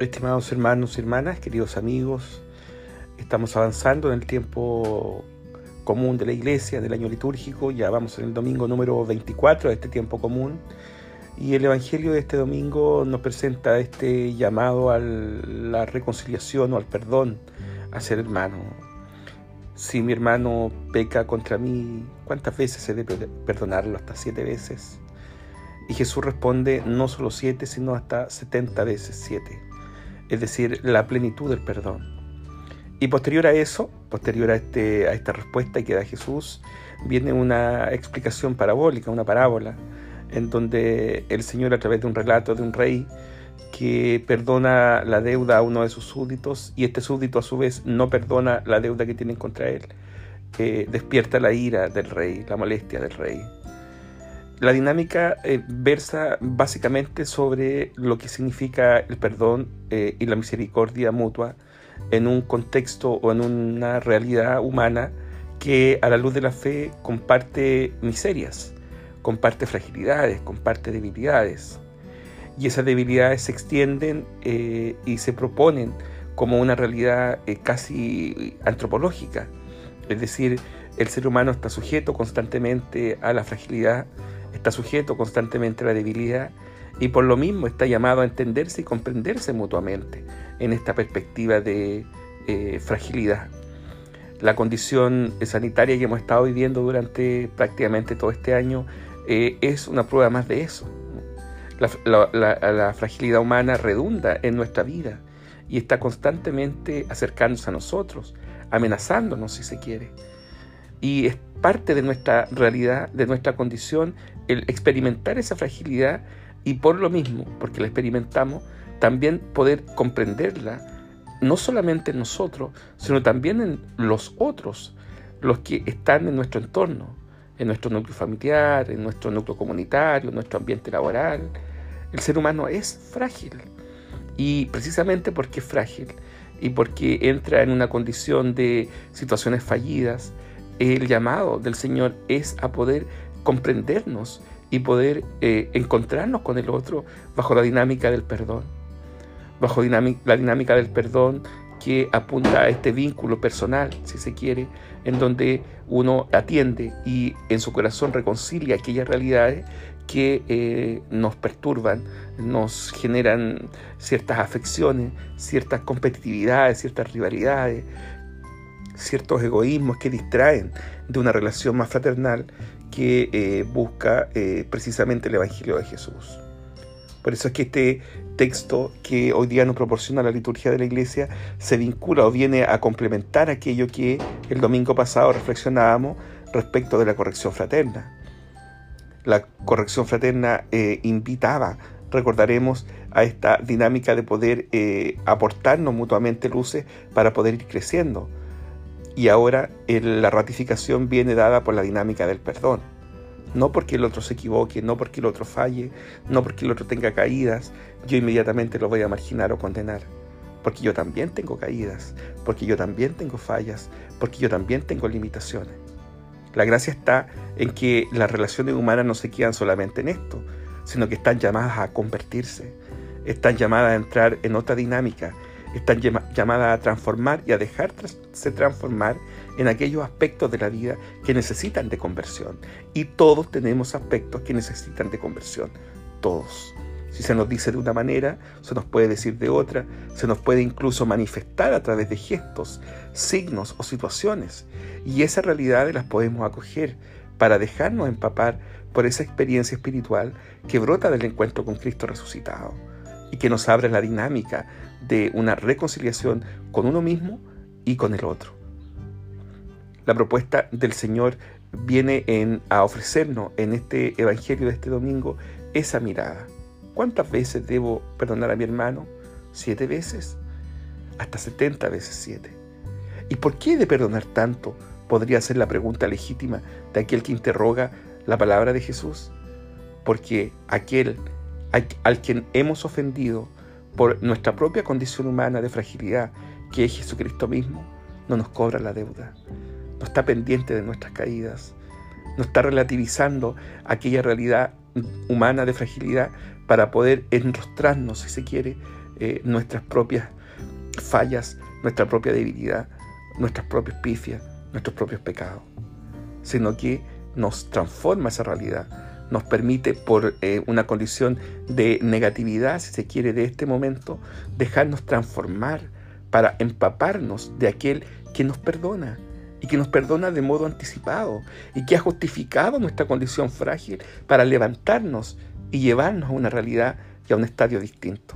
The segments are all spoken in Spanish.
Estimados hermanos y hermanas, queridos amigos, estamos avanzando en el tiempo común de la iglesia, del año litúrgico, ya vamos en el domingo número 24 de este tiempo común y el Evangelio de este domingo nos presenta este llamado a la reconciliación o al perdón a ser hermano. Si mi hermano peca contra mí, ¿cuántas veces he de perdonarlo? Hasta siete veces. Y Jesús responde no solo siete, sino hasta setenta veces siete. Es decir, la plenitud del perdón. Y posterior a eso, posterior a, este, a esta respuesta que da Jesús, viene una explicación parabólica, una parábola, en donde el Señor a través de un relato de un rey que perdona la deuda a uno de sus súbditos y este súbdito a su vez no perdona la deuda que tienen contra él, eh, despierta la ira del rey, la molestia del rey. La dinámica eh, versa básicamente sobre lo que significa el perdón eh, y la misericordia mutua en un contexto o en una realidad humana que a la luz de la fe comparte miserias, comparte fragilidades, comparte debilidades. Y esas debilidades se extienden eh, y se proponen como una realidad casi antropológica. Es decir, el ser humano está sujeto constantemente a la fragilidad, está sujeto constantemente a la debilidad y por lo mismo está llamado a entenderse y comprenderse mutuamente en esta perspectiva de eh, fragilidad. La condición sanitaria que hemos estado viviendo durante prácticamente todo este año eh, es una prueba más de eso. la fragilidad humana redunda en nuestra vida y está constantemente acercándose a nosotros, amenazándonos si se quiere. Y es parte de nuestra realidad, de nuestra condición, el experimentar esa fragilidad y por lo mismo, porque la experimentamos, también poder comprenderla, no solamente en nosotros, sino también en los otros, los que están en nuestro entorno, en nuestro núcleo familiar, en nuestro núcleo comunitario, en nuestro ambiente laboral. El ser humano es frágil y precisamente porque es frágil y porque entra en una condición de situaciones fallidas, el llamado del Señor es a poder comprendernos y poder eh, encontrarnos con el otro bajo la dinámica del perdón, bajo la dinámica del perdón que apunta a este vínculo personal, si se quiere, en donde uno atiende y en su corazón reconcilia aquellas realidades que eh, nos perturban, nos generan ciertas afecciones, ciertas competitividades, ciertas rivalidades, ciertos egoísmos que distraen de una relación más fraternal que eh, busca eh, precisamente el Evangelio de Jesús. Por eso es que este texto que hoy día nos proporciona la liturgia de la iglesia se vincula o viene a complementar aquello que el domingo pasado reflexionábamos respecto de la corrección fraterna. La corrección fraterna eh, invitaba, recordaremos, a esta dinámica de poder aportarnos mutuamente luces para poder ir creciendo y ahora la ratificación viene dada por la dinámica del perdón. No porque el otro se equivoque, no porque el otro falle, no porque el otro tenga caídas, yo inmediatamente lo voy a marginar o condenar. Porque yo también tengo caídas, porque yo también tengo fallas, porque yo también tengo limitaciones. La gracia está en que las relaciones humanas no se quedan solamente en esto, sino que están llamadas a convertirse, están llamadas a entrar en otra dinámica, están llamadas a transformar y a dejarse transformar en aquellos aspectos de la vida que necesitan de conversión. Y todos tenemos aspectos que necesitan de conversión, todos. Si se nos dice de una manera, se nos puede decir de otra, se nos puede incluso manifestar a través de gestos, signos o situaciones. Y esas realidades las podemos acoger para dejarnos empapar por esa experiencia espiritual que brota del encuentro con Cristo resucitado y que nos abre la dinámica de una reconciliación con uno mismo y con el otro. La propuesta del Señor viene en, a ofrecernos en este Evangelio de este domingo esa mirada. ¿Cuántas veces debo perdonar a mi hermano? ¿Siete veces? Hasta setenta veces siete. ¿Y por qué de perdonar tanto? Podría ser la pregunta legítima de aquel que interroga la palabra de Jesús. Porque aquel al quien hemos ofendido por nuestra propia condición humana de fragilidad, que es Jesucristo mismo, no nos cobra la deuda, no está pendiente de nuestras caídas, no está relativizando aquella realidad humana de fragilidad para poder enrostrarnos, si se quiere, eh, nuestras propias fallas, nuestra propia debilidad, nuestras propias pifias, nuestros propios pecados, sino que nos transforma esa realidad, nos permite por eh, una condición de negatividad, si se quiere, de este momento, dejarnos transformar para empaparnos de aquel que nos perdona y que nos perdona de modo anticipado y que ha justificado nuestra condición frágil para levantarnos y llevarnos a una realidad y a un estadio distinto.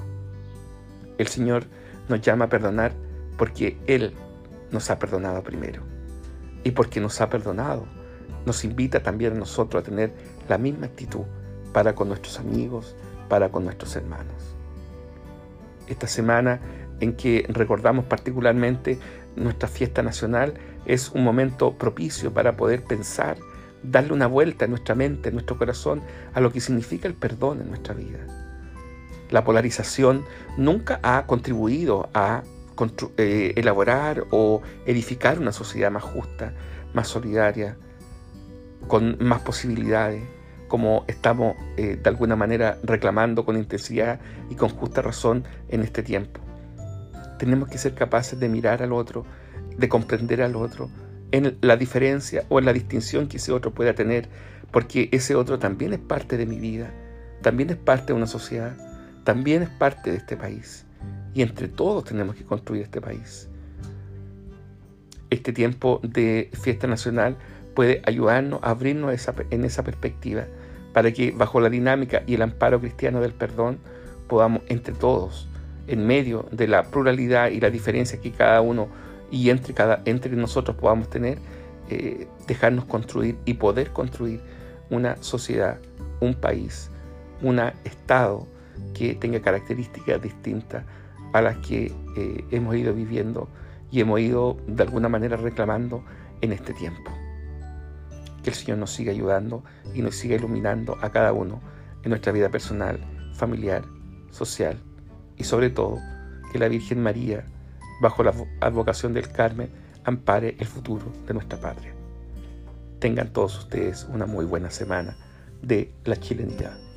El Señor nos llama a perdonar porque Él nos ha perdonado primero. Y porque nos ha perdonado, nos invita también a nosotros a tener la misma actitud para con nuestros amigos, para con nuestros hermanos. Esta semana en que recordamos particularmente nuestra fiesta nacional es un momento propicio para poder pensar, darle una vuelta en nuestra mente, en nuestro corazón, a lo que significa el perdón en nuestra vida. La polarización nunca ha contribuido a eh, elaborar o edificar una sociedad más justa, más solidaria, con más posibilidades, como estamos eh, de alguna manera reclamando con intensidad y con justa razón en este tiempo. Tenemos que ser capaces de mirar al otro, de comprender al otro, en la diferencia o en la distinción que ese otro pueda tener, porque ese otro también es parte de mi vida, también es parte de una sociedad, también es parte de este país. Y entre todos tenemos que construir este país. Este tiempo de fiesta nacional puede ayudarnos a abrirnos en esa perspectiva para que bajo la dinámica y el amparo cristiano del perdón podamos entre todos, en medio de la pluralidad y la diferencia que cada uno y entre, cada, entre nosotros podamos tener, eh, dejarnos construir y poder construir una sociedad, un país, un Estado que tenga características distintas a las que eh, hemos ido viviendo y hemos ido de alguna manera reclamando en este tiempo. Que el Señor nos siga ayudando y nos siga iluminando a cada uno en nuestra vida personal, familiar, social y sobre todo que la Virgen María, bajo la advocación del Carmen, ampare el futuro de nuestra patria. Tengan todos ustedes una muy buena semana de la chilenidad.